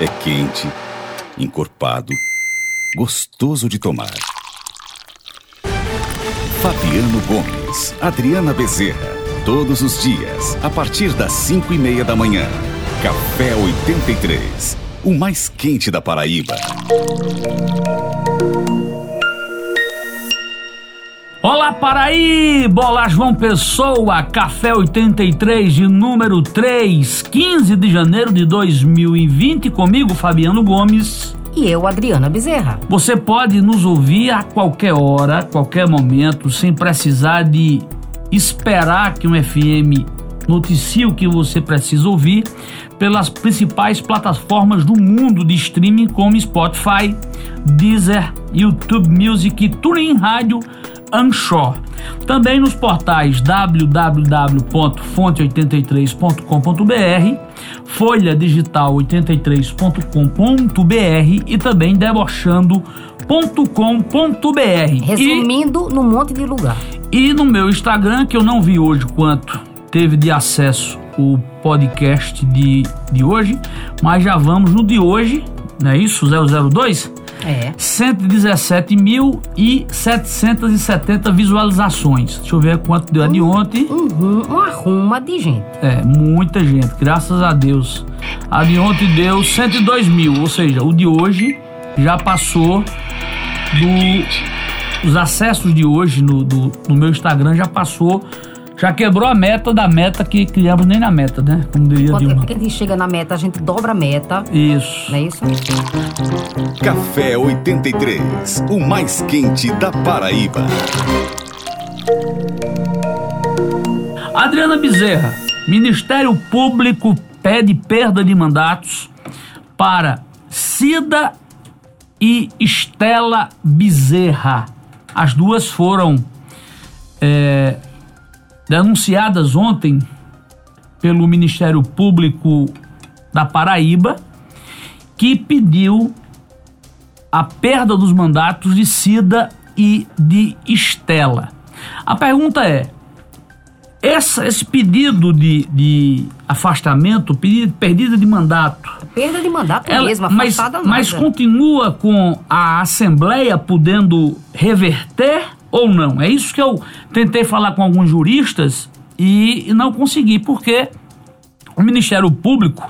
É quente, encorpado, gostoso de tomar. Fabiano Gomes, Adriana Bezerra. Todos os dias, a partir das 5 e meia da manhã. Café 83, o mais quente da Paraíba. Olá Paraíba, olá João Pessoa, Café 83 de número 3, 15 de janeiro de 2020, comigo Fabiano Gomes. E eu, Adriana Bezerra. Você pode nos ouvir a qualquer hora, qualquer momento, sem precisar de esperar que um FM noticie o que você precisa ouvir pelas principais plataformas do mundo de streaming como Spotify, Deezer, YouTube Music, TuneIn Rádio, Anchor. Também nos portais www.fonte83.com.br, folhadigital83.com.br e também debochando.com.br. Resumindo, e, num monte de lugar. E no meu Instagram, que eu não vi hoje quanto teve de acesso o podcast de, de hoje, mas já vamos no de hoje, não é isso? 002? É. 117.770 visualizações. Deixa eu ver quanto deu a de ontem. Uhum, uma ruma de gente. É, muita gente, graças a Deus. A de ontem deu 102 mil, ou seja, o de hoje já passou do. Os acessos de hoje no, do, no meu Instagram já passou já quebrou a meta da meta que criamos nem na meta, né? Como diria Quando Dilma. a gente chega na meta, a gente dobra a meta. Isso. Não é isso? Café 83, o mais quente da Paraíba. Adriana Bezerra, Ministério Público pede perda de mandatos para Cida e Estela Bezerra. As duas foram é, denunciadas ontem pelo Ministério Público da Paraíba, que pediu a perda dos mandatos de Cida e de Estela. A pergunta é: essa, esse pedido de, de afastamento, pedido, perdida de mandato. Perda de mandato ela, mesmo, afastada mas, mas continua com a Assembleia podendo reverter ou não? É isso que eu tentei falar com alguns juristas e não consegui, porque o Ministério Público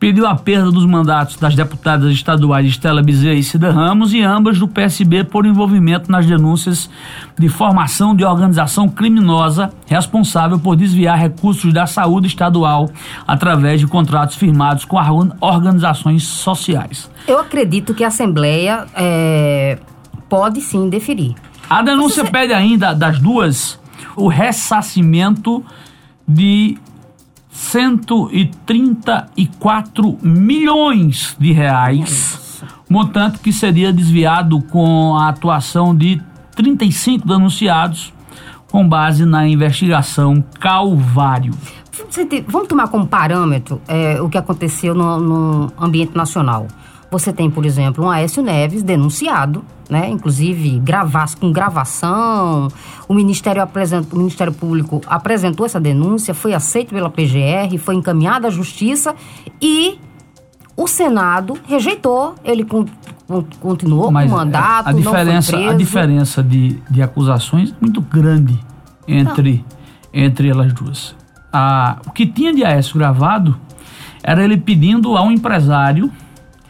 pediu a perda dos mandatos das deputadas estaduais Estela Bezerra e Cida Ramos e ambas do PSB por envolvimento nas denúncias de formação de organização criminosa responsável por desviar recursos da saúde estadual através de contratos firmados com organizações sociais. Eu acredito que a Assembleia é, pode sim deferir. A denúncia Você... pede ainda das duas o ressarcimento de 134 milhões de reais, montante que seria desviado com a atuação de 35 denunciados com base na investigação Calvário. Vamos tomar como parâmetro é, o que aconteceu no, no ambiente nacional. Você tem, por exemplo, um Aécio Neves denunciado, né? Inclusive gravar, com gravação. O Ministério, apresenta, o Ministério Público apresentou essa denúncia, foi aceito pela PGR, foi encaminhada à Justiça e o Senado rejeitou. Ele con, con, continuou Mas com o mandato, a, a diferença, A diferença de, de acusações é muito grande entre, entre elas duas. A, o que tinha de Aécio gravado era ele pedindo a um empresário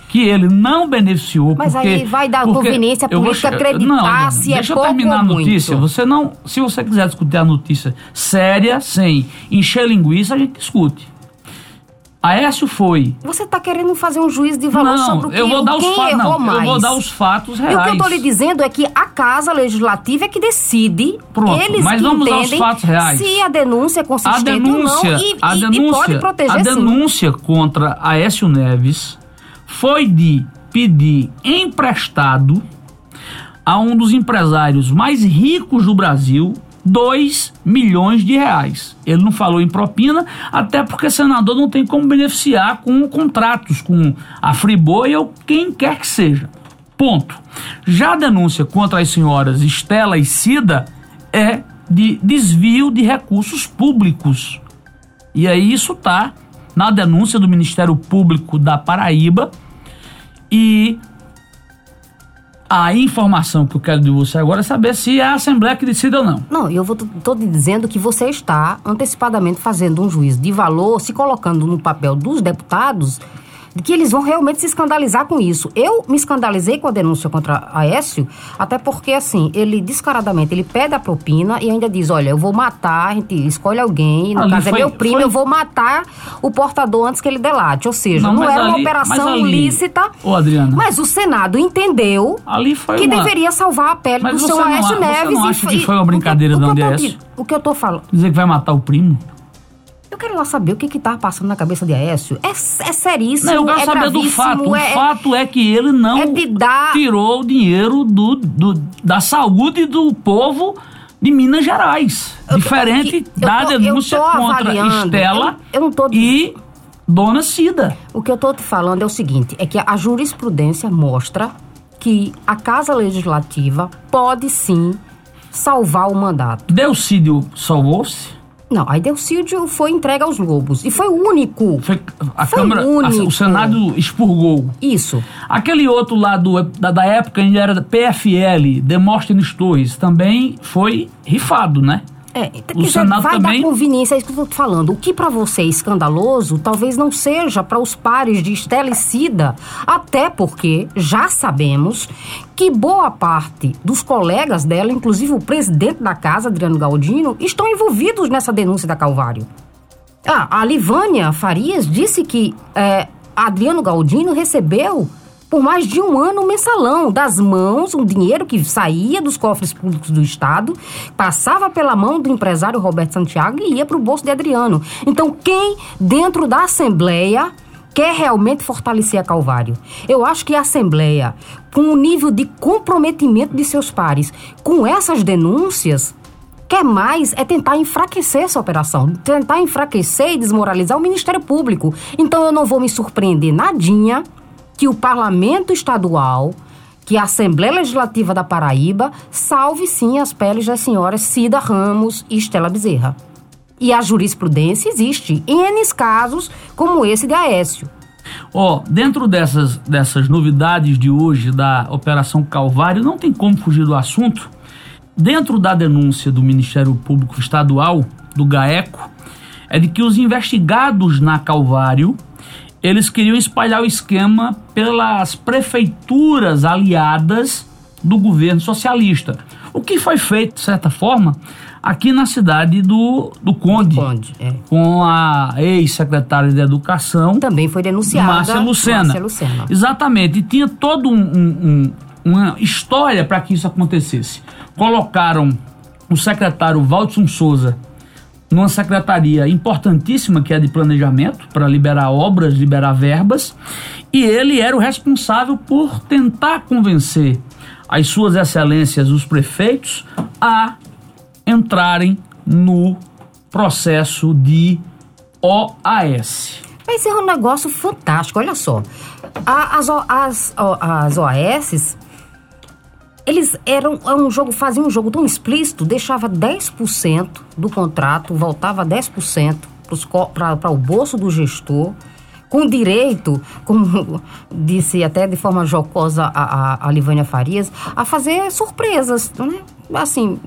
que ele não beneficiou. Mas porque, aí vai dar conveniência política vou, acreditar não, se deixa é pouco eu terminar a notícia. Muito. Você não, se você quiser discutir a notícia séria, sem encher linguiça, a gente discute. Aécio foi. Você está querendo fazer um juízo de valor não, sobre o que eu vou dar os fatos. Não, mais. eu vou dar os fatos reais. E o que eu estou lhe dizendo é que a Casa Legislativa é que decide. Pronto, eles mas vamos entendem aos fatos reais. Se a denúncia é consistente a denúncia, ou não e, a e, denúncia, e pode proteger A denúncia sim. contra Aécio Neves foi de pedir emprestado a um dos empresários mais ricos do Brasil 2 milhões de reais. Ele não falou em propina, até porque senador não tem como beneficiar com contratos com a Friboi ou quem quer que seja. Ponto. Já a denúncia contra as senhoras Estela e Cida é de desvio de recursos públicos. E aí isso está na denúncia do Ministério Público da Paraíba e a informação que eu quero de você agora é saber se é a Assembleia que decide ou não. Não, eu tô dizendo que você está antecipadamente fazendo um juízo de valor, se colocando no papel dos deputados que eles vão realmente se escandalizar com isso. Eu me escandalizei com a denúncia contra Aécio, até porque, assim, ele descaradamente, ele pede a propina e ainda diz, olha, eu vou matar, a gente escolhe alguém, no ali caso é foi, é meu primo, foi... eu vou matar o portador antes que ele delate. Ou seja, não, não era ali, uma operação ali, lícita, ô, Adriana, mas o Senado entendeu que uma... deveria salvar a pele mas do seu Aécio Neves. Você não acha e, que foi uma brincadeira de Aécio? O que eu tô falando... Dizer que vai matar o primo? Eu quero lá saber o que que tá passando na cabeça de Aécio. É, é seríssimo, não, eu quero é saber do fato. É, o fato é que ele não é dar... tirou o dinheiro do, do, da saúde do povo de Minas Gerais. Eu Diferente tô, da tô, denúncia contra Estela eu, eu tô... e Dona Cida. O que eu estou te falando é o seguinte, é que a jurisprudência mostra que a Casa Legislativa pode sim salvar o mandato. Delcídio salvou-se? Não, aí Delcídio foi entregue aos lobos. E foi o único. Foi, a foi Câmara, o, único. A, o Senado expurgou. Isso. Aquele outro lá do, da, da época ainda era PFL, Demóstenes Torres, também foi rifado, né? É, o Senado vai também... dar conveniência, é isso que eu estou falando. O que para você é escandaloso, talvez não seja para os pares de Estelicida, até porque já sabemos que boa parte dos colegas dela, inclusive o presidente da casa, Adriano Galdino, estão envolvidos nessa denúncia da Calvário. Ah, a Livânia Farias disse que é, Adriano Galdino recebeu por mais de um ano um mensalão das mãos, um dinheiro que saía dos cofres públicos do Estado, passava pela mão do empresário Roberto Santiago e ia para o bolso de Adriano. Então, quem dentro da Assembleia quer realmente fortalecer a Calvário? Eu acho que a Assembleia, com o nível de comprometimento de seus pares, com essas denúncias, quer mais é tentar enfraquecer essa operação, tentar enfraquecer e desmoralizar o Ministério Público. Então eu não vou me surpreender nadinha que o parlamento estadual, que a Assembleia Legislativa da Paraíba salve sim as peles das senhoras Cida Ramos e Estela Bezerra. E a jurisprudência existe em N casos como esse de Aécio. Ó, oh, dentro dessas, dessas novidades de hoje da Operação Calvário, não tem como fugir do assunto. Dentro da denúncia do Ministério Público Estadual, do GAECO, é de que os investigados na Calvário eles queriam espalhar o esquema pelas prefeituras aliadas do governo socialista. O que foi feito, de certa forma, aqui na cidade do, do Conde, Conde é. com a ex-secretária de Educação. Também foi denunciada. Márcia Lucena. Márcia Lucena. Exatamente. E tinha toda um, um, uma história para que isso acontecesse. Colocaram o secretário Valdson Souza numa secretaria importantíssima que é de planejamento para liberar obras, liberar verbas, e ele era o responsável por tentar convencer as suas excelências, os prefeitos, a entrarem no processo de OAS. Esse é um negócio fantástico, olha só. As, as, as OAS eles eram é um jogo, faziam um jogo tão explícito, deixava 10% do contrato, voltava 10% para o bolso do gestor, com direito, como disse até de forma jocosa a, a, a Livânia Farias, a fazer surpresas, né? assim,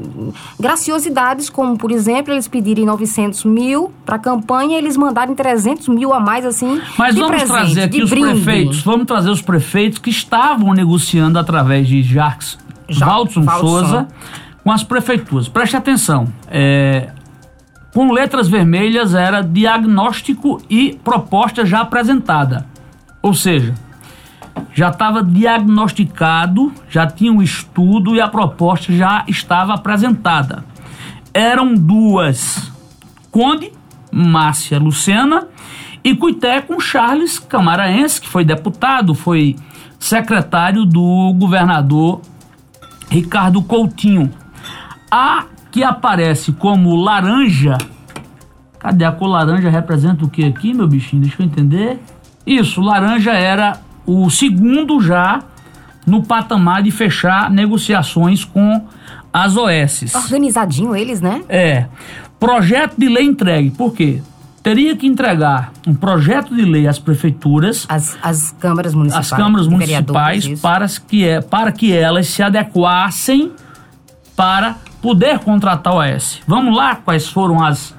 graciosidades, como, por exemplo, eles pedirem 900 mil para a campanha, eles mandarem 300 mil a mais, assim, Mas vamos presente, trazer aqui os brinde. prefeitos, vamos trazer os prefeitos que estavam negociando através de Jacques Valdson Souza com as prefeituras. Preste atenção. É, com letras vermelhas era diagnóstico e proposta já apresentada. Ou seja, já estava diagnosticado, já tinha um estudo e a proposta já estava apresentada. Eram duas: Conde, Márcia Lucena e Cuité com Charles Camaraense, que foi deputado, foi secretário do governador Ricardo Coutinho. A que aparece como laranja. Cadê a cor laranja? Representa o que aqui, meu bichinho? Deixa eu entender. Isso, laranja era o segundo já no patamar de fechar negociações com as OS. Organizadinho eles, né? É. Projeto de lei entregue. Por quê? Teria que entregar um projeto de lei às prefeituras, As, as câmaras municipais. às câmaras municipais, para que, é, para que elas se adequassem para poder contratar o AS. Vamos lá, quais foram as,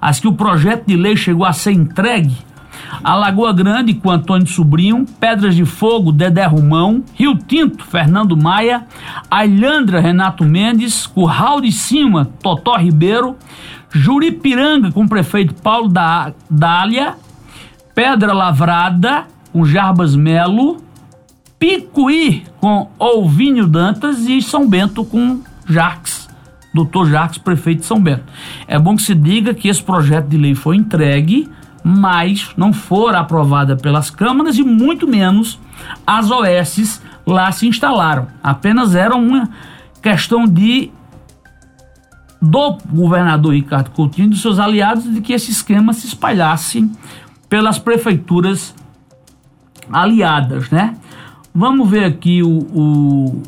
as que o projeto de lei chegou a ser entregue? A Lagoa Grande com Antônio Sobrinho, Pedras de Fogo, Dedé Romão, Rio Tinto, Fernando Maia, Alhandra, Renato Mendes, Curral de Cima, Totó Ribeiro, Juripiranga com o prefeito Paulo da Dália, Pedra Lavrada com Jarbas Melo, Picuí com Olvinho Dantas e São Bento com Jacques, doutor Jacques, prefeito de São Bento. É bom que se diga que esse projeto de lei foi entregue, mas não for aprovada pelas câmaras e muito menos as OSs lá se instalaram. Apenas era uma questão de do governador Ricardo Coutinho e dos seus aliados de que esse esquema se espalhasse pelas prefeituras aliadas, né? Vamos ver aqui o, o,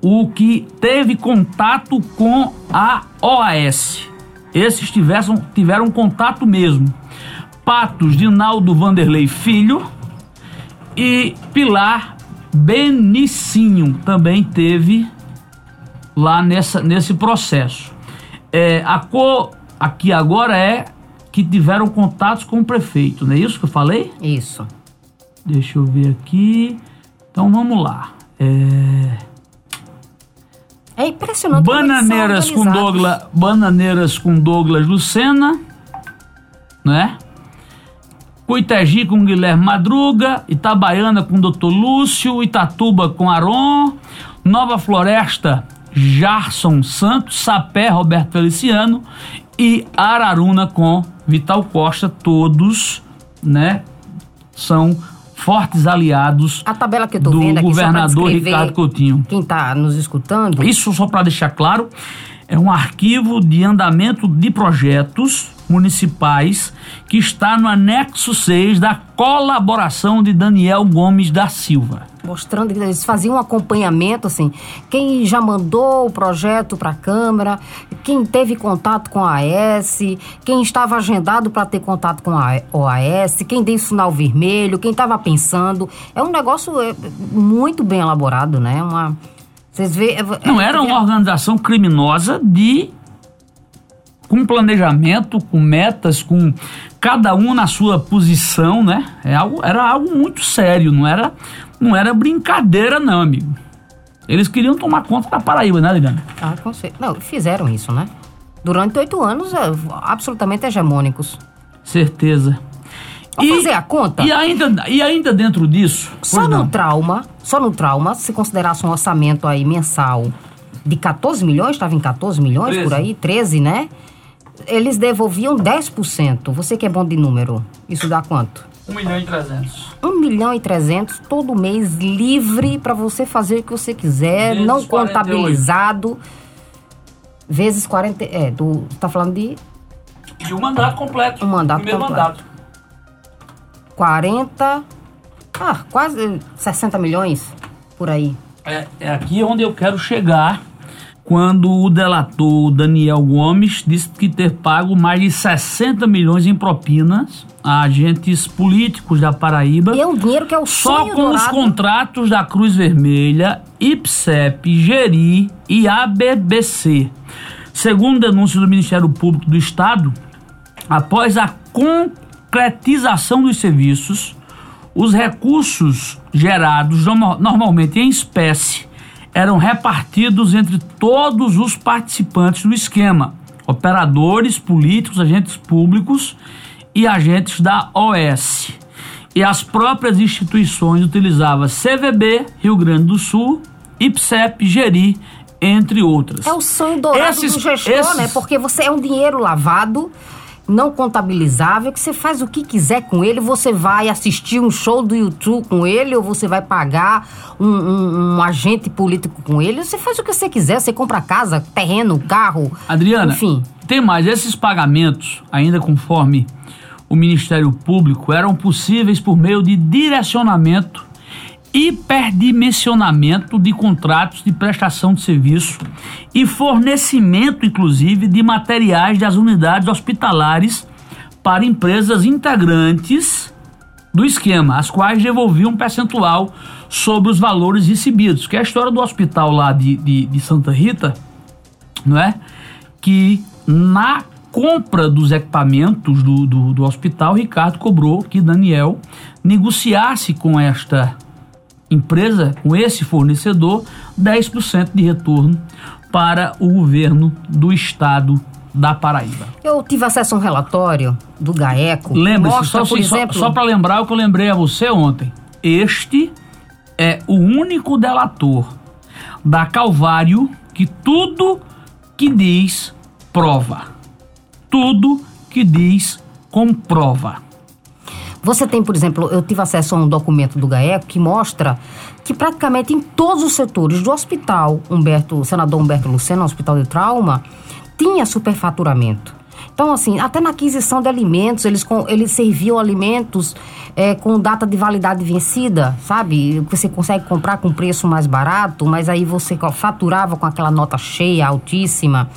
o que teve contato com a OAS. Esses tiveram, tiveram contato mesmo. Patos Dinaldo Vanderlei Filho e Pilar Benicinho também teve lá nessa, nesse processo. É, a cor aqui agora é que tiveram contatos com o prefeito, não é isso que eu falei? Isso. Deixa eu ver aqui. Então vamos lá. É, É impressionante. bananeiras com. Douglas, bananeiras com Douglas Lucena, né? Cuitegi com Guilherme Madruga, Itabaiana com Dr. Lúcio, Itatuba com Aron, Nova Floresta, Jarson Santos, Sapé, Roberto Feliciano e Araruna com Vital Costa, todos, né, são fortes aliados A tabela que eu tô do vendo aqui governador Ricardo Coutinho. Quem tá nos escutando, Isso só para deixar claro, é um arquivo de andamento de projetos municipais que está no anexo 6 da colaboração de Daniel Gomes da Silva. mostrando que eles faziam um acompanhamento, assim, quem já mandou o projeto para a Câmara, quem teve contato com a AS, quem estava agendado para ter contato com a OAS, quem deu sinal vermelho, quem estava pensando. É um negócio é, muito bem elaborado, né? Uma, vocês vê, é- Não era uma organização criminosa de com planejamento, com metas, com cada um na sua posição, né? É algo, era algo muito sério, não era, não era brincadeira não, amigo. Eles queriam tomar conta da Paraíba, né, Liliana? Ah, com cer- Não, fizeram isso, né? Durante oito anos, é, absolutamente hegemônicos. Certeza. Vamos fazer a conta? E ainda, e ainda dentro disso, Só no não. trauma, só no trauma, se considerasse um orçamento aí mensal de 14 milhões, estava em 14 milhões 13. por aí, 13, né? Eles devolviam 10%. Você que é bom de número, isso dá quanto? 1 milhão e 300. 1 milhão e 300 todo mês livre para você fazer o que você quiser, Vezes não 48. contabilizado. Vezes 40. É, do, tá falando de E o mandato completo. Um mandato Primeiro completo. mandato. 40. Ah, quase 60 milhões por aí. É, é aqui onde eu quero chegar quando o delator Daniel Gomes disse que ter pago mais de 60 milhões em propinas a agentes políticos da Paraíba. E é um dinheiro que é o Só com os dourado. contratos da Cruz Vermelha, IPSEP, GERI e ABBC. Segundo denúncia do Ministério Público do Estado, após a concretização dos serviços, os recursos gerados norma- normalmente em espécie eram repartidos entre todos os participantes do esquema, operadores, políticos, agentes públicos e agentes da OS. E as próprias instituições utilizavam CVB, Rio Grande do Sul, IPSEP, GERI, entre outras. É o sonho dourado Esses- do gestor, esses- né? Porque você é um dinheiro lavado, não contabilizável, que você faz o que quiser com ele. Você vai assistir um show do YouTube com ele, ou você vai pagar um, um- um agente político com ele. Você faz o que você quiser. Você compra casa, terreno, carro. Adriana, Enfim. tem mais. Esses pagamentos, ainda conforme o Ministério Público, eram possíveis por meio de direcionamento, hiperdimensionamento de contratos de prestação de serviço e fornecimento, inclusive, de materiais das unidades hospitalares para empresas integrantes do esquema, as quais devolviam um percentual sobre os valores recebidos. Que é a história do hospital lá de, de, de Santa Rita, não é? Que na compra dos equipamentos do, do, do hospital, Ricardo cobrou que Daniel negociasse com esta empresa, com esse fornecedor, 10% de retorno para o governo do estado da Paraíba. Eu tive acesso a um relatório do GAECO. Lembre-se, só, só, exemplo... só para lembrar o que eu lembrei a você ontem. Este é o único delator da Calvário que tudo que diz prova. Tudo que diz comprova. Você tem, por exemplo, eu tive acesso a um documento do GAECO que mostra que praticamente em todos os setores do hospital, Humberto, senador Humberto Lucena, Hospital de Trauma, tinha superfaturamento. Então, assim, até na aquisição de alimentos, eles, eles serviam alimentos é, com data de validade vencida, sabe? Você consegue comprar com preço mais barato, mas aí você faturava com aquela nota cheia, altíssima.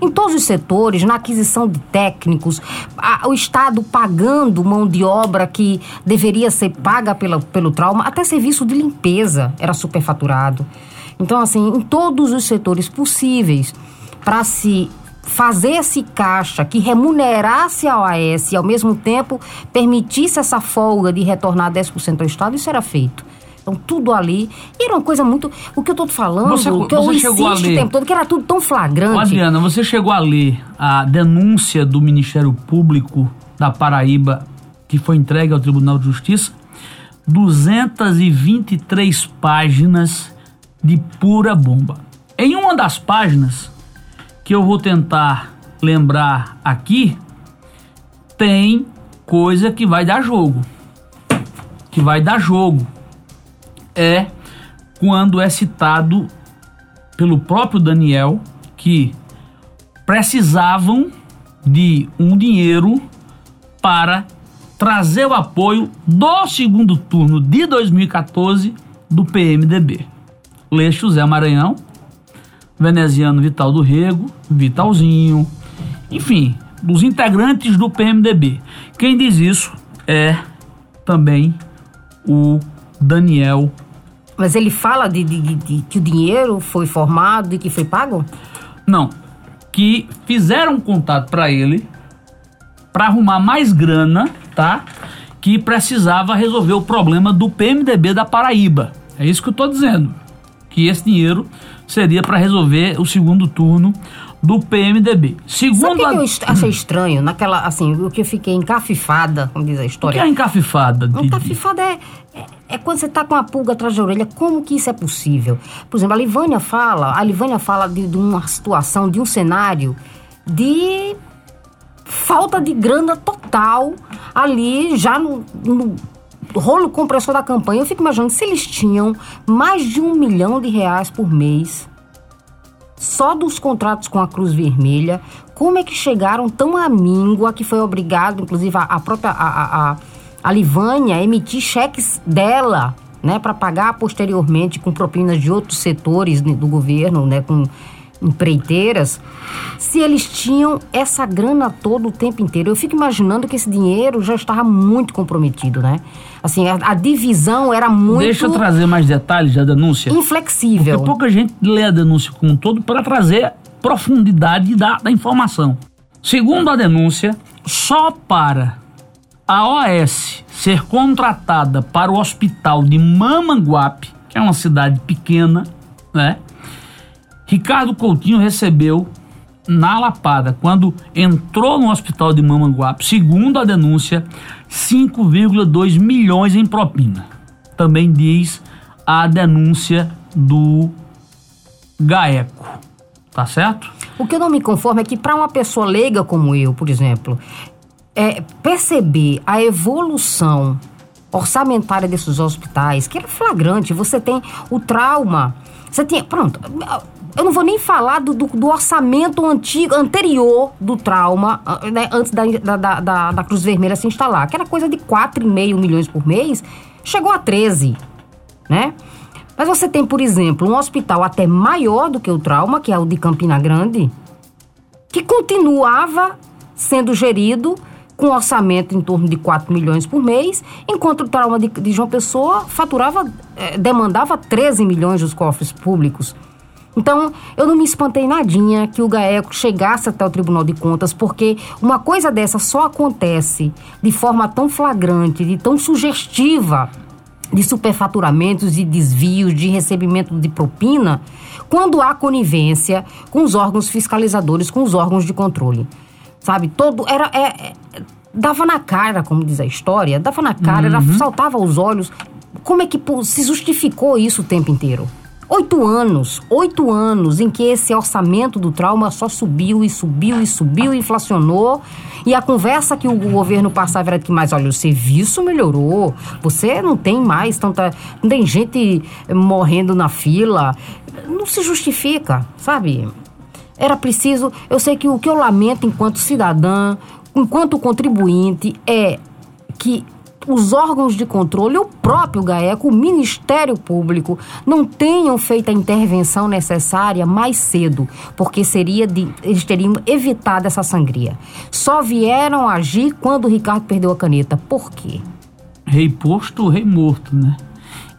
Em todos os setores, na aquisição de técnicos, a, o Estado pagando mão de obra que deveria ser paga pela, pelo trauma, até serviço de limpeza era superfaturado. Então, assim, em todos os setores possíveis, para se fazer esse caixa que remunerasse a OAS e ao mesmo tempo permitisse essa folga de retornar 10% ao Estado, isso era feito. Então, tudo ali. E era uma coisa muito. O que eu estou falando, você, o que eu insisto o tempo todo, que era tudo tão flagrante. Adriana, você chegou a ler a denúncia do Ministério Público da Paraíba, que foi entregue ao Tribunal de Justiça? 223 páginas de pura bomba. Em uma das páginas, que eu vou tentar lembrar aqui, tem coisa que vai dar jogo. Que vai dar jogo. É quando é citado pelo próprio Daniel que precisavam de um dinheiro para trazer o apoio do segundo turno de 2014 do PMDB. Leixo Zé Maranhão, veneziano Vital do Rego, Vitalzinho, enfim, dos integrantes do PMDB. Quem diz isso é também o Daniel. Mas ele fala de, de, de, que o dinheiro foi formado e que foi pago? Não, que fizeram contato para ele para arrumar mais grana, tá? Que precisava resolver o problema do PMDB da Paraíba. É isso que eu estou dizendo. Que esse dinheiro seria para resolver o segundo turno do PMDB. Segundo Sabe o que, a... eu achei estranho? Naquela, assim, o que eu fiquei encafifada, como diz a história. O que é encafifada? Didi? Encafifada é, é, é, quando você tá com a pulga atrás da orelha. Como que isso é possível? Por exemplo, a Livânia fala, a Livânia fala de, de uma situação, de um cenário de falta de grana total ali já no, no rolo compressor da campanha, eu fico imaginando se eles tinham mais de um milhão de reais por mês só dos contratos com a Cruz Vermelha, como é que chegaram tão à míngua que foi obrigado, inclusive, a, a própria a, a, a Livânia a emitir cheques dela, né, para pagar posteriormente com propinas de outros setores do governo, né, com empreiteiras, se eles tinham essa grana todo o tempo inteiro. Eu fico imaginando que esse dinheiro já estava muito comprometido, né? Assim, a, a divisão era muito. Deixa eu trazer mais detalhes da denúncia. Inflexível. Porque pouca gente lê a denúncia como um todo para trazer profundidade da, da informação. Segundo a denúncia, só para a OS ser contratada para o hospital de Mamanguape, que é uma cidade pequena, né? Ricardo Coutinho recebeu na Lapada, quando entrou no hospital de Mamanguape, segundo a denúncia, 5,2 milhões em propina. Também diz a denúncia do GAECO. Tá certo? O que eu não me conformo é que para uma pessoa leiga como eu, por exemplo, é, perceber a evolução orçamentária desses hospitais, que era flagrante, você tem o trauma, você tinha, pronto, eu não vou nem falar do, do, do orçamento antigo, anterior do trauma, ah, né, antes da, da, da, da, Cruz Vermelha se instalar, que era coisa de 4,5 milhões por mês, chegou a 13, né? Mas você tem, por exemplo, um hospital até maior do que o trauma, que é o de Campina Grande, que continuava sendo gerido com orçamento em torno de 4 milhões por mês, enquanto o trauma de, de João Pessoa faturava, eh, demandava 13 milhões dos cofres públicos. Então, eu não me espantei nadinha que o GAECO chegasse até o Tribunal de Contas, porque uma coisa dessa só acontece de forma tão flagrante, de tão sugestiva, de superfaturamentos e desvios, de recebimento de propina, quando há conivência com os órgãos fiscalizadores, com os órgãos de controle. Sabe? Todo. Era. É, é, dava na cara, como diz a história, dava na cara, era, saltava aos olhos. Como é que pô, se justificou isso o tempo inteiro? Oito anos, oito anos em que esse orçamento do trauma só subiu e subiu e subiu, inflacionou. E a conversa que o governo passava era que, mais olha, o serviço melhorou, você não tem mais tanta. não tem gente morrendo na fila. Não se justifica, sabe? Era preciso. Eu sei que o que eu lamento enquanto cidadã, enquanto contribuinte, é que os órgãos de controle, o próprio GAECO, o Ministério Público, não tenham feito a intervenção necessária mais cedo, porque seria de, eles teriam evitado essa sangria. Só vieram agir quando o Ricardo perdeu a caneta. Por quê? Rei posto, rei morto, né?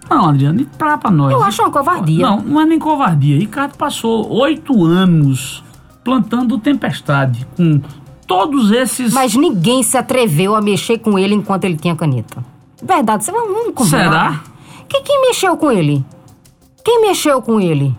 Não, Adriano, e pra, pra nós. Eu acho uma covardia. Não, não é nem covardia. Ricardo passou oito anos plantando tempestade com todos esses. Mas ninguém se atreveu a mexer com ele enquanto ele tinha caneta. Verdade, você vai vamos combinar. Será? Que, quem mexeu com ele? Quem mexeu com ele?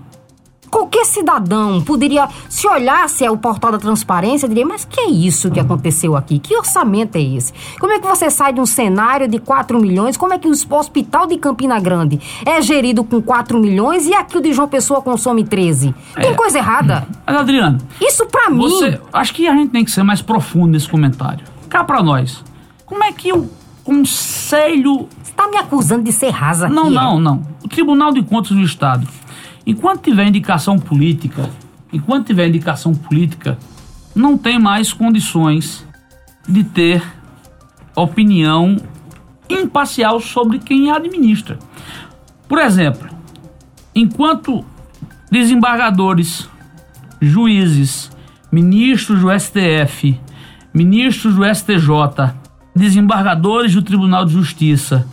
Qualquer cidadão poderia, se olhasse o portal da transparência, diria: Mas que é isso que aconteceu aqui? Que orçamento é esse? Como é que você sai de um cenário de 4 milhões? Como é que o hospital de Campina Grande é gerido com 4 milhões e aqui o de João Pessoa consome 13? Tem É. coisa errada. Mas, Adriano, Isso pra mim. você. Acho que a gente tem que ser mais profundo nesse comentário. Cá pra nós. Como é que o Conselho Você tá me acusando de ser rasa Não, aqui, é? não, não. O Tribunal de Contas do Estado, enquanto tiver indicação política, enquanto tiver indicação política, não tem mais condições de ter opinião imparcial sobre quem administra. Por exemplo, enquanto desembargadores, juízes, ministros do STF, ministros do STJ, desembargadores do Tribunal de Justiça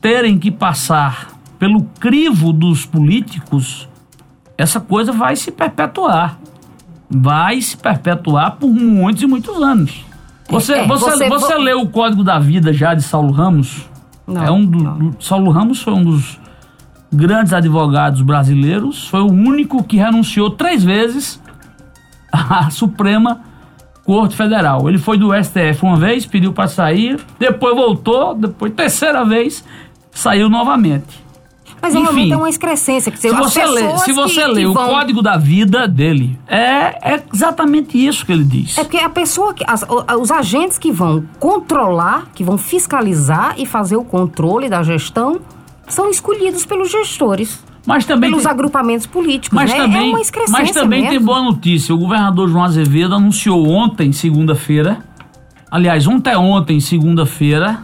terem que passar pelo crivo dos políticos, essa coisa vai se perpetuar. Vai se perpetuar por muitos e muitos anos. Você, É, você, você- você vo- leu o Código da Vida já de Saulo Ramos? Não, é um do, do- Saulo Ramos foi um dos grandes advogados brasileiros, foi o único que renunciou três vezes à Suprema Corte Federal. Ele foi do STF uma vez, pediu para sair, depois voltou, depois terceira vez saiu novamente. Mas Enfim. realmente é uma excrescência. Que Se você lê, se você que- lê que o vão- Código da Vida dele, é, é exatamente isso que ele diz. É porque a pessoa, que, as- os agentes que vão controlar, que vão fiscalizar e fazer o controle da gestão, são escolhidos pelos gestores, Mas também pelos tem- agrupamentos políticos. Mas né? também, é uma excrescência mas também tem mesmo. boa notícia. O governador João Azevedo anunciou ontem, segunda-feira, aliás, ontem ontem, segunda-feira,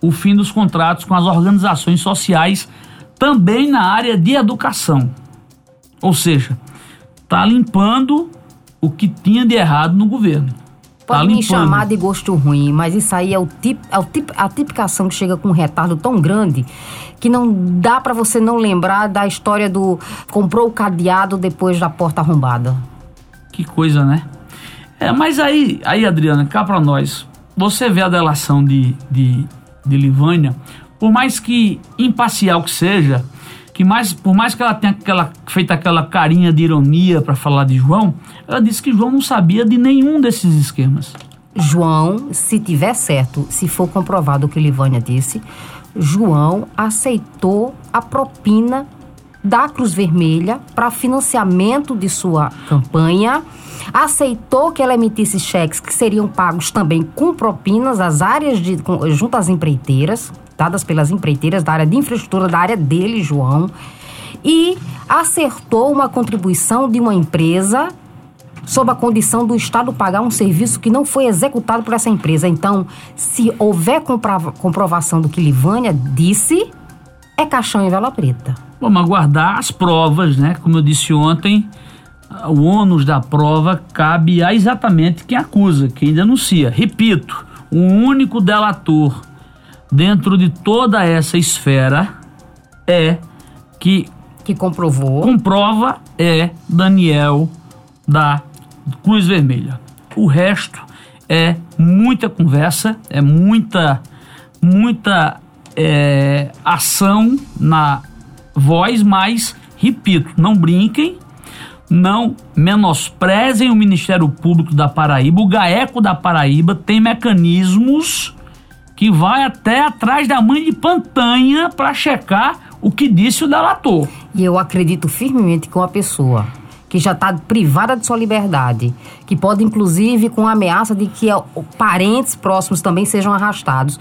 o fim dos contratos com as organizações sociais também na área de educação. Ou seja, tá limpando o que tinha de errado no governo. Tá Pode me limpando. chamar de gosto ruim, mas isso aí é, o tip, é o tip, a tipificação que chega com um retardo tão grande que não dá pra você não lembrar da história do comprou o cadeado depois da porta arrombada. Que coisa, né? É, mas aí, aí, Adriana, cá pra nós, você vê a delação de, de, de Livânia, por mais que imparcial que seja, que mais, por mais que ela tenha aquela, feito aquela carinha de ironia pra falar de João, ela disse que João não sabia de nenhum desses esquemas. João, se tiver certo, se for comprovado o que Livânia disse, João aceitou a propina da Cruz Vermelha para financiamento de sua campanha, aceitou que ela emitisse cheques que seriam pagos também com propinas às áreas de junto às empreiteiras, dadas pelas empreiteiras da área de infraestrutura da área dele, João, e acertou uma contribuição de uma empresa sob a condição do Estado pagar um serviço que não foi executado por essa empresa. Então, se houver comprova- comprovação do que Livânia disse, é caixão em vela preta. Vamos aguardar as provas, né? Como eu disse ontem, o ônus da prova cabe a exatamente quem acusa, quem denuncia. Repito, O único delator dentro de toda essa esfera é que Que comprovou. comprova é Daniel da Cruz Vermelha. O resto é muita conversa, é muita, muita é, ação na voz, mas repito, não brinquem, não menosprezem o Ministério Público da Paraíba. O GAECO da Paraíba tem mecanismos que vai até atrás da mãe de Pantanha para checar o que disse o delator. E eu acredito firmemente que uma pessoa que já está privada de sua liberdade, que pode inclusive com a ameaça de que parentes próximos também sejam arrastados.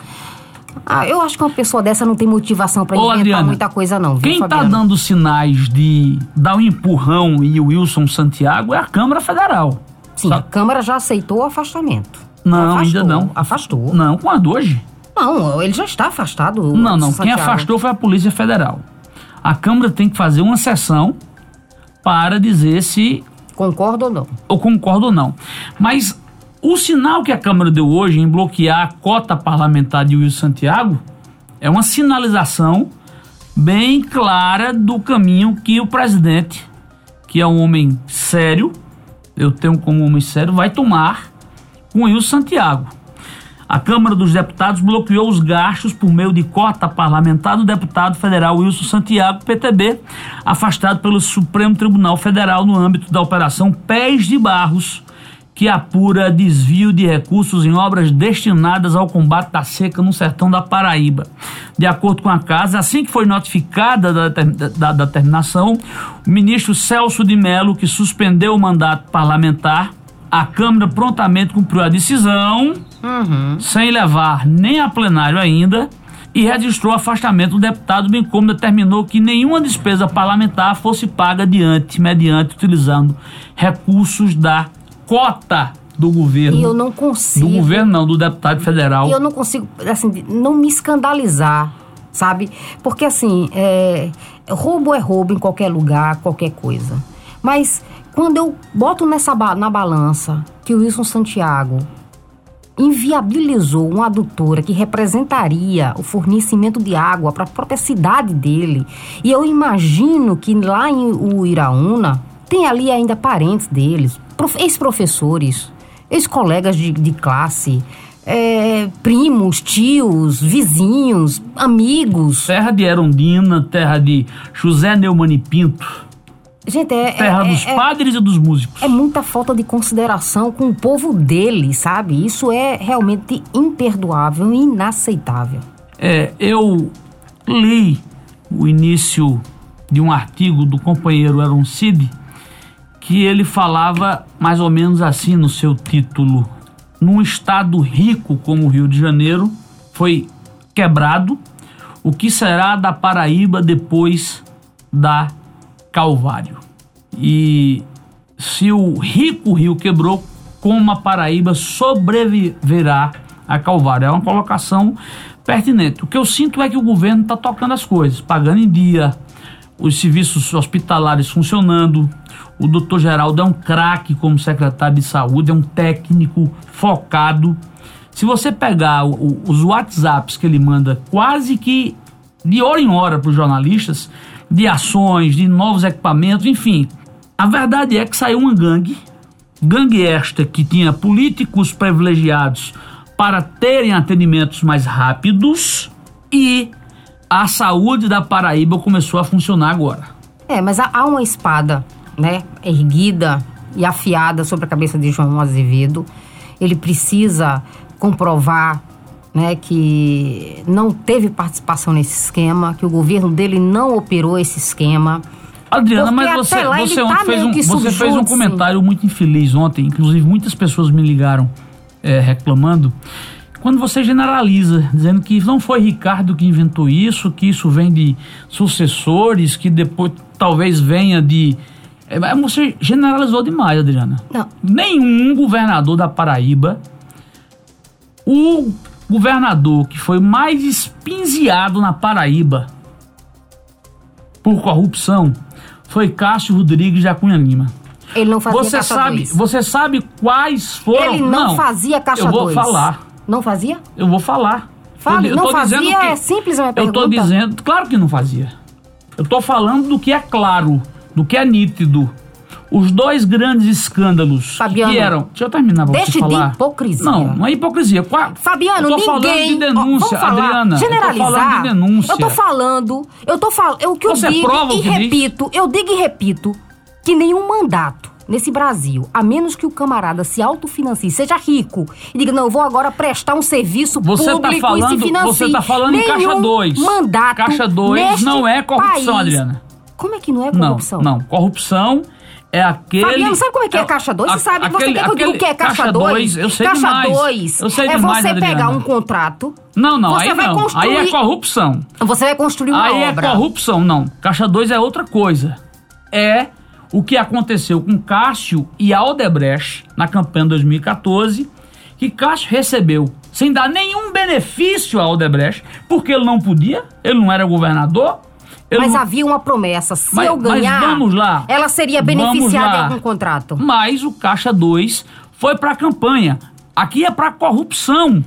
Ah, eu acho que uma pessoa dessa não tem motivação para inventar Adriana, muita coisa não, viu, Quem tá Fabiano? dando sinais de dar um empurrão e o Wilson Santiago é a Câmara Federal. Sim, a Câmara já aceitou o afastamento. Não, Afastou, ainda não. Afastou. Não, com a do hoje. Não, ele já está afastado. Não, não. Quem afastou foi a Polícia Federal. A Câmara tem que fazer uma sessão para dizer se Concorda ou não? eu concordo ou não. Mas o sinal que a Câmara deu hoje em bloquear a cota parlamentar de Wilson Santiago é uma sinalização bem clara do caminho que o presidente, que é um homem sério, eu tenho como homem sério, vai tomar com Wilson Santiago. A Câmara dos Deputados bloqueou os gastos por meio de cota parlamentar do deputado federal Wilson Santiago, PTB, afastado pelo Supremo Tribunal Federal no âmbito da Operação Pés de Barros, que apura desvio de recursos em obras destinadas ao combate da seca no sertão da Paraíba. De acordo com a casa, assim que foi notificada da, da, da, da terminação, o ministro Celso de Mello, que suspendeu o mandato parlamentar, a Câmara prontamente cumpriu a decisão, sem levar nem a plenário ainda, e registrou o afastamento do deputado, bem como determinou que nenhuma despesa parlamentar fosse paga adiante, mediante utilizando recursos da cota do governo. E eu não do consigo. governo não, do deputado federal. E eu não consigo, assim, não me escandalizar, sabe? Porque, assim, é, roubo é roubo em qualquer lugar, qualquer coisa. Mas quando eu boto nessa na balança que o Wilson Santiago inviabilizou uma adutora que representaria o fornecimento de água para a própria cidade dele. E eu imagino que lá em Uiraúna tem ali ainda parentes deles, prof- ex-professores, ex-colegas de, de classe, é, primos, tios, vizinhos, amigos. Terra de Erundina, terra de José Neumani Pinto, Gente, é, terra é- dos é- padres e dos músicos. é muita falta de consideração com o povo dele, sabe? Isso é realmente imperdoável e inaceitável. É, eu li o início de um artigo do companheiro Aaron Cid que ele falava mais ou menos assim no seu título: num estado rico como o Rio de Janeiro foi quebrado, o que será da Paraíba depois da Calvário? E se o rico rio quebrou, como a Paraíba sobreviverá a Calvário? É uma colocação pertinente. O que eu sinto é que o governo está tocando as coisas, pagando em dia, os serviços hospitalares funcionando. O doutor Geraldo é um craque como secretário de saúde, é um técnico focado. Se você pegar os WhatsApps que ele manda quase que de hora em hora para os jornalistas, de ações, de novos equipamentos, enfim. A verdade é que saiu uma gangue, gangue esta que tinha políticos privilegiados para terem atendimentos mais rápidos e a saúde da Paraíba começou a funcionar agora. É, mas há, uma espada, né, erguida e afiada sobre a cabeça de João Azevedo. Ele precisa comprovar, né, que não teve participação nesse esquema, que o governo dele não operou esse esquema. Adriana, mas você, você tá fez um, você fez um comentário muito infeliz ontem, inclusive muitas pessoas me ligaram é, reclamando, quando você generaliza, dizendo que não foi Ricardo que inventou isso, que isso vem de sucessores, que depois talvez venha de. É, você generalizou demais, Adriana. Não. Nenhum governador da Paraíba, o governador que foi mais espinzeado na Paraíba por corrupção foi Cássio Rodrigues de Acunha Lima. Ele não fazia Você caixa sabe, dois. você sabe quais foram? Ele não fazia caixa Eu vou dois. falar. Não fazia? Eu vou falar. Fale, Eu não tô dizendo fazia, que- é simples a minha Eu tô pergunta. dizendo, claro que não fazia. Eu tô falando do que é claro, do que é nítido. Os dois grandes escândalos Fabiano, que eram. Deixa eu terminar pra deixe você de falar. hipocrisia. Não, não é hipocrisia. Qua- Fabiano, eu tô falando ninguém. de ó, denúncia, vamos falar, Adriana. Generalizar. Eu tô falando de denúncia. Eu tô falando. Eu tô falando. O que Você eu digo prova o e que diz? repito, eu digo e repito que nenhum mandato nesse Brasil, a menos que o camarada se autofinancie, seja rico e diga, não, eu vou agora prestar um serviço Você tá público e se falando- financie. você tá falando em Caixa Nenhum dois. mandato Caixa dois neste não é corrupção, país. Adriana. Como é que não é Não, corrupção? não. Corrupção é aquele. Fabiano, sabe como é que é, Caixa 2? Você a- sabe, você aquele- quer que eu diga o que é Caixa 2? Eu sei Caixa demais. 2 Eu sei é demais, você Adriana. pegar um contrato, Não, não, Você aí vai não. construir- Aí é corrupção. você vai construir uma Aí obra. é corrupção, não. Caixa 2 é outra coisa. É o que aconteceu com Cássio e a Odebrecht na campanha de 2014, que Cássio recebeu sem dar nenhum benefício à Odebrecht, porque ele não podia, ele não era governador. Ele Mas não- havia uma promessa. Se Mas- eu mas ganhar, vamos lá. ela seria beneficiada em algum contrato. Mas o Caixa 2 foi para a campanha. Aqui é para corrupção.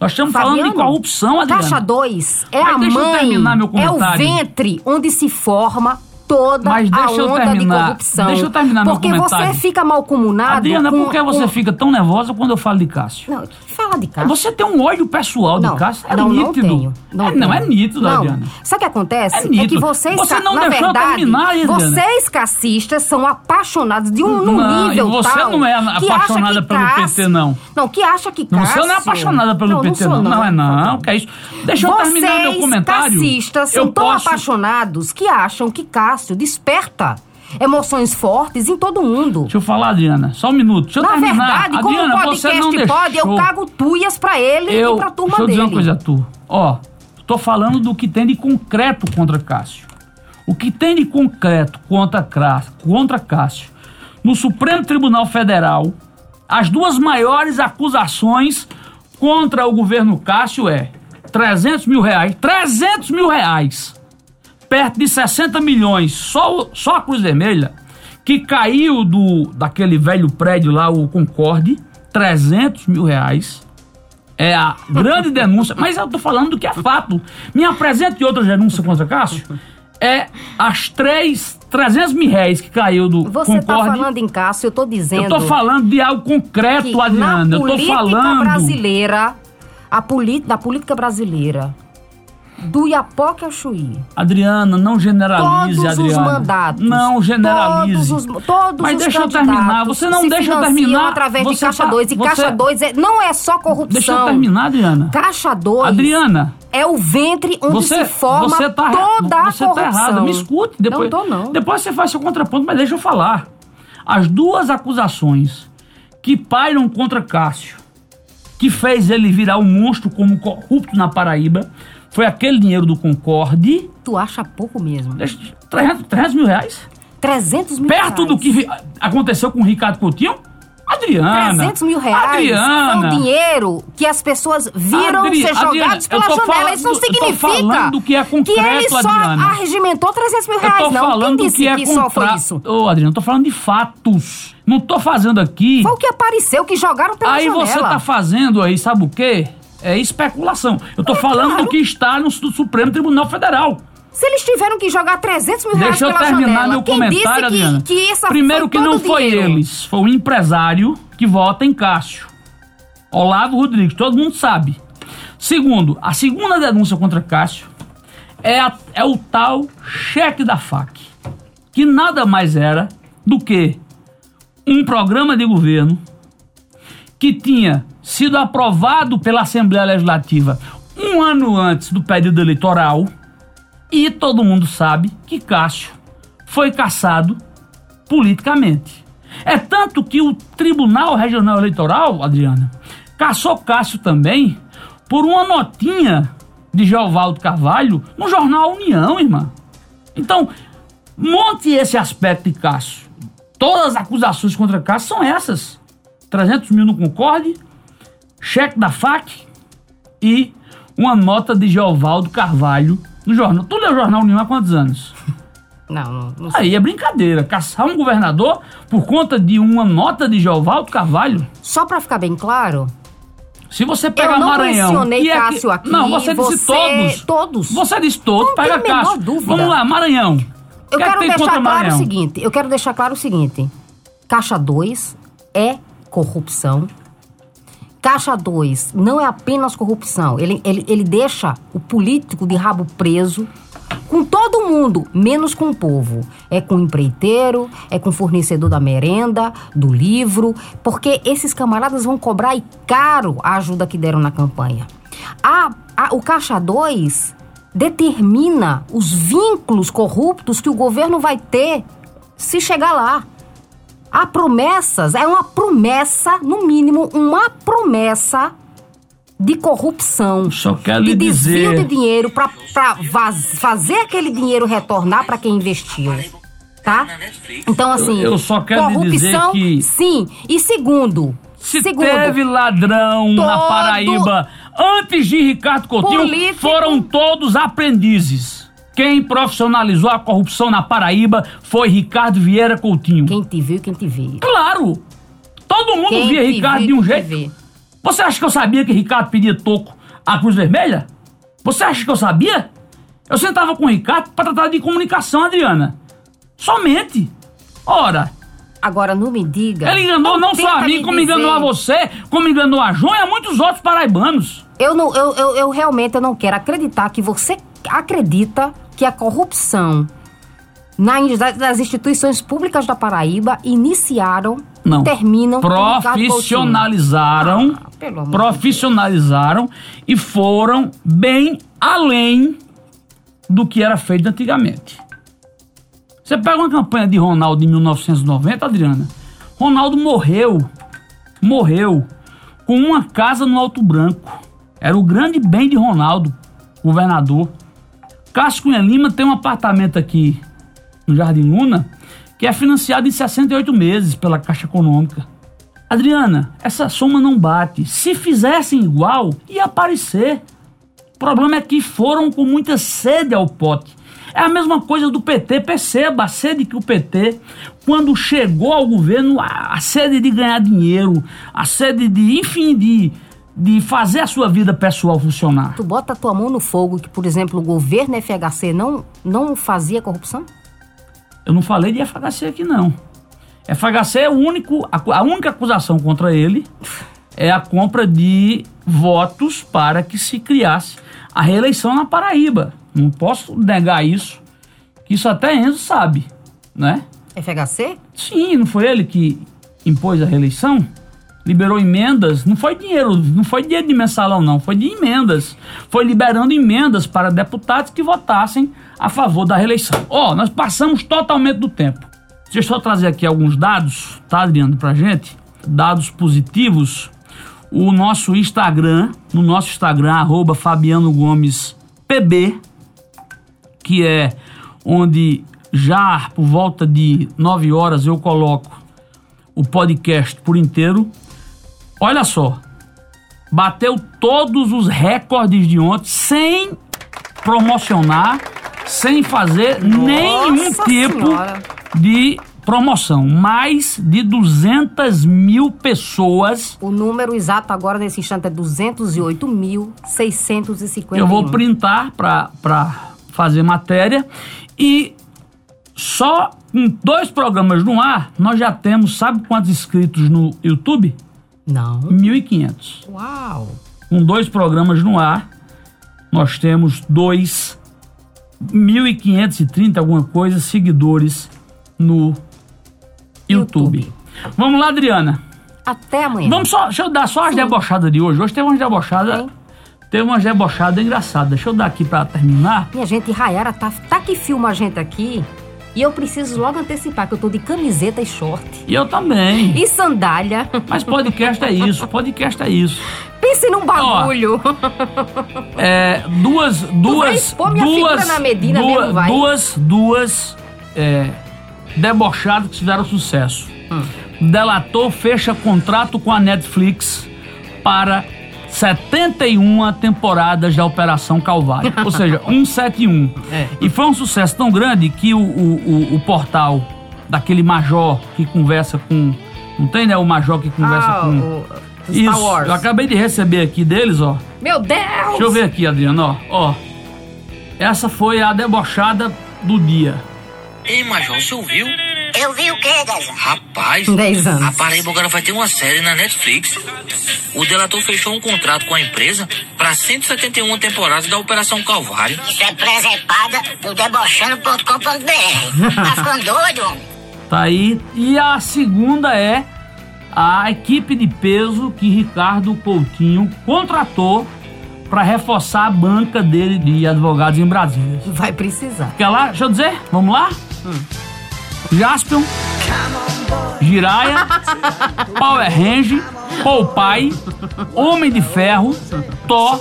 Nós estamos falando de Fabiano, corrupção, Adriana. Caixa 2 é Mas a deixa eu mãe, terminar meu é o ventre onde se forma toda Mas a deixa eu onda terminar- de corrupção. deixa eu terminar meu Porque comentário. você fica malcomunado Adriana, com... por que você com- fica tão nervosa quando eu falo de Cássio? Não, fala de. Você tem um ódio pessoal Não, de Cássio? É não, não nítido. tenho. Não, é, não, é nítido, não. Adriana. Sabe o que acontece? É nítido. que vocês, Você não na verdade, terminar, Adriana. vocês cacistas são apaixonados de um Não, nível você tal não é apaixonada pelo PT, não. Não, que acha que Não, Cássio... Você não é apaixonada pelo não, PT, não. não. Não, é não. Que é isso. Deixa eu Vocês, terminar meu comentário. cacistas, são eu tão posso... apaixonados que acham que Cássio desperta emoções fortes em todo mundo. Deixa eu falar, Adriana. Só um minuto. Deixa eu Na terminar. verdade, como Adriana, o você não podcast pode, eu deixou. cago tuias pra ele Eu, e pra turma deixa eu dizer dele. uma coisa a tu. Ó, tô falando do que tem de concreto contra Cássio. O que tem de concreto contra, contra Cássio no Supremo Tribunal Federal, as duas maiores acusações contra o governo Cássio é 300 mil reais, 300 mil reais, perto de 60 milhões, só, só a Cruz Vermelha, que caiu do daquele velho prédio lá, o Concorde, 300 mil reais. É a grande denúncia, mas eu tô falando do que é fato. Me apresente outra denúncia contra Cássio. É as três, 300 mil reais que caiu do Você tá Concorde. falando em Cássio, eu tô dizendo... eu tô falando de algo concreto, Adriana. na Eu tô falando. brasileira, a da política brasileira, do Iapoque ao Chuí, Adriana, não generalize, todos Adriana. os mandatos, Não generalize. todos os, todos Mas os deixa eu terminar. Você não deixa eu terminar. através de Você Caixa tá- 2. E você- Caixa 2 é, não é só corrupção. Deixa eu terminar, Adriana. Caixa 2 Adriana. é o ventre onde Você, se forma você tá, toda a você corrupção. tá errada. Me escute. Depois, Não tô, não. Depois você faz seu contraponto, mas deixa eu falar. As duas acusações que pairam contra Cássio, que fez ele virar um monstro como corrupto na Paraíba, foi aquele dinheiro do Concorde. Tu acha pouco mesmo. deixa- 300, 300 mil reais. 300 mil Perto reais. do que aconteceu com o Ricardo Coutinho. Adriana. 300 mil reais Adriana. o dinheiro que as pessoas viram Adri- ser Adriana, jogados eu pela janela. falando- Isso não eu tô significa do que é concreto, ele só Adriana. arregimentou 300 mil Eu reais. tô não, falando quem do disse que é que só foi isso? Ô, Adriano, eu tô falando de fatos. Não tô fazendo aqui. Foi o que apareceu, que jogaram pela Aí janela. você tá fazendo aí, sabe o quê? É especulação. Eu tô falando claro. do que está no Su- Supremo Tribunal Federal. Se eles tiveram que jogar 300 mil reais Deixa eu terminar janela, meu quem comentário, Adriana. que, Primeiro que não foi dinheiro? eles, foi o empresário que vota em Cássio. Olavo Rodrigues, todo mundo sabe. Segundo, a segunda denúncia contra Cássio é, a- é o tal cheque da FAC, que nada mais era do que um programa de governo que tinha sido aprovado pela Assembleia Legislativa um ano antes do período eleitoral e todo mundo sabe que Cássio foi caçado politicamente. É tanto que o Tribunal Regional Eleitoral, Adriana, caçou Cássio também por uma notinha de Geovaldo Carvalho no jornal União, irmã. Então, monte esse aspecto de Cássio. Todas as acusações contra Cássio são essas. 300 mil no Concorde, cheque da FAC e uma nota de Geovaldo Carvalho no jornal. Tu leu o jornal União há quantos anos? Não, não, não sei. Aí é brincadeira. Caçar um governador por conta de uma nota de Geovaldo Carvalho? Só pra ficar bem claro, Se você não Maranhão. e é que- Cássio aqui, Não, você disse você- todos. todos. Você disse todos, Não pega tem Cássio. dúvida. Vamos lá, Maranhão. Eu O que é que quero tem deixar claro o Maranhão? seguinte, eu quero deixar claro o seguinte. Caixa 2 é corrupção. Caixa 2 não é apenas corrupção. Ele, ele, ele deixa o político de rabo preso com todo mundo, menos com o povo. É com o empreiteiro, é com o fornecedor da merenda, do livro, porque esses camaradas vão cobrar e caro a ajuda que deram na campanha. A, a- o Caixa 2 determina os vínculos corruptos que o governo vai ter se chegar lá. Há promessas, é uma promessa, no mínimo, uma promessa de corrupção. Só quero de desvio dizer- de dinheiro para fazer aquele dinheiro retornar para quem investiu. Tá? Então, assim. Eu- eu só quero corrupção, dizer que- Sim. E segundo. Se segundo, teve ladrão na Paraíba antes de Ricardo Coutinho, político- foram todos aprendizes. Quem profissionalizou a corrupção na Paraíba foi Ricardo Vieira Coutinho. Quem te viu, quem te vê. Claro! Todo mundo Quem via Ricardo viu, de um jeito. Você acha que eu sabia que Ricardo pedia toco à Cruz Vermelha? Você acha que eu sabia? Eu sentava com o Ricardo para tratar de comunicação, Adriana. Somente. Ora, Agora, não me diga. ele enganou não só tenta a mim, como enganou a dizer- você, como enganou a João e a muitos outros paraibanos. Eu, não, eu, eu, eu realmente eu não quero acreditar que você acredita que a corrupção na, das instituições públicas da Paraíba iniciaram, Não. terminam. Profissionalizaram, Ah, profissionalizaram e foram bem além do que era feito antigamente. Você pega uma campanha de Ronaldo em 1990, Adriana. Ronaldo morreu, morreu com uma casa no Alto Branco. Era o grande bem de Ronaldo, governador. Cássio Cunha Lima tem um apartamento aqui no Jardim Luna que é financiado em 68 meses pela Caixa Econômica. Adriana, essa soma não bate. Se fizessem igual, ia aparecer. O problema é que foram com muita sede ao pote. É a mesma coisa do PT. Perceba a sede que o PT, quando chegou ao governo, a, a sede de ganhar dinheiro, a sede de, enfim, de, de fazer a sua vida pessoal funcionar. Tu bota a tua mão no fogo que, por exemplo, o governo FHC não, não fazia corrupção? Eu não falei de FHC aqui, não. FHC é o único, a, a única acusação contra ele é a compra de votos para que se criasse a reeleição na Paraíba. Não posso negar isso. Isso até Enzo sabe, né? FHC? Sim, não foi ele que impôs a reeleição? Liberou emendas, não foi dinheiro, não foi dinheiro de mensalão, não, foi de emendas. Foi liberando emendas para deputados que votassem a favor da reeleição. Ó, nós passamos totalmente do tempo. Deixa eu só trazer aqui alguns dados, tá, Adriano, pra gente? Dados positivos. O nosso Instagram, no nosso Instagram, arroba Fabiano Gomes PB, que é onde já por volta de 9 horas eu coloco o podcast por inteiro. Olha só, bateu todos os recordes de ontem sem promocionar, sem fazer nenhum Nossa tipo Senhora. de promoção. Mais de 200 mil pessoas. O número exato agora nesse instante é 208.651. Eu vou printar para fazer matéria e só com dois programas no ar nós já temos, sabe quantos inscritos no YouTube? Não. 1.500. Uau. Com dois programas no ar, nós temos dois 1.530 alguma coisa seguidores no YouTube. YouTube. Vamos lá, Adriana. Até amanhã. Vamos só, deixa eu dar só as debochadas de hoje. Hoje teve umas debochadas. Tem. Teve umas debochadas engraçadas. Deixa eu dar aqui pra terminar. Minha gente, Rayara tá, tá que filma a gente aqui. E eu preciso logo antecipar que eu tô de camiseta e short. E eu também. E sandália. Mas podcast é isso. Podcast é isso. Pense num bagulho. É, duas, duas, duas, na Medina duas, mesmo, vai? duas, duas é, debochadas que fizeram sucesso. Hum. Delator fecha contrato com a Netflix para 71 temporadas da Operação Calvário. Ou seja, 171. É. E foi um sucesso tão grande que o, o, o, o portal daquele major que conversa com. Não tem, né? O major que conversa Ah, com. o Star Isso, Wars. eu acabei de receber aqui deles, ó. Meu Deus! Deixa eu ver aqui, Adriano, ó. ó. Essa foi a debochada do dia. Ei, Major, você ouviu? Eu vi o quê, Dezão? Rapaz, 10 anos. a Paraíba agora vai ter uma série na Netflix. O delator fechou um contrato com a empresa para 171 temporadas da Operação Calvário. Isso é presepada do debochando.com.br. Tá ficando doido, homem? Tá aí. E a segunda é a equipe de peso que Ricardo Coutinho contratou para reforçar a banca dele de advogados em Brasília. Vai precisar. Quer lá? Deixa eu dizer? Vamos lá? Jaspion, Jiraya, Power Range, Popeye, Homem de Ferro, Thor,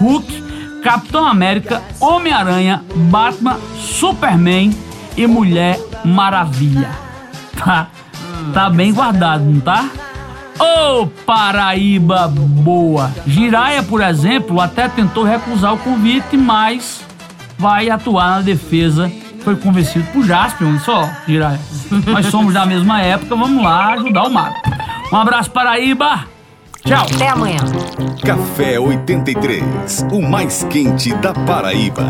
Hulk, Capitão América, Homem-Aranha, Batman, Superman e Mulher Maravilha. Tá, tá bem guardado, não tá? Ô Paraíba boa! Jiraya, por exemplo, até tentou recusar o convite, mas vai atuar na defesa. Foi convencido por Jaspion, só, Jiraya. Nós somos da mesma época, vamos lá ajudar o mago. Um abraço, Paraíba! Tchau! Até amanhã. Café 83, o mais quente da Paraíba.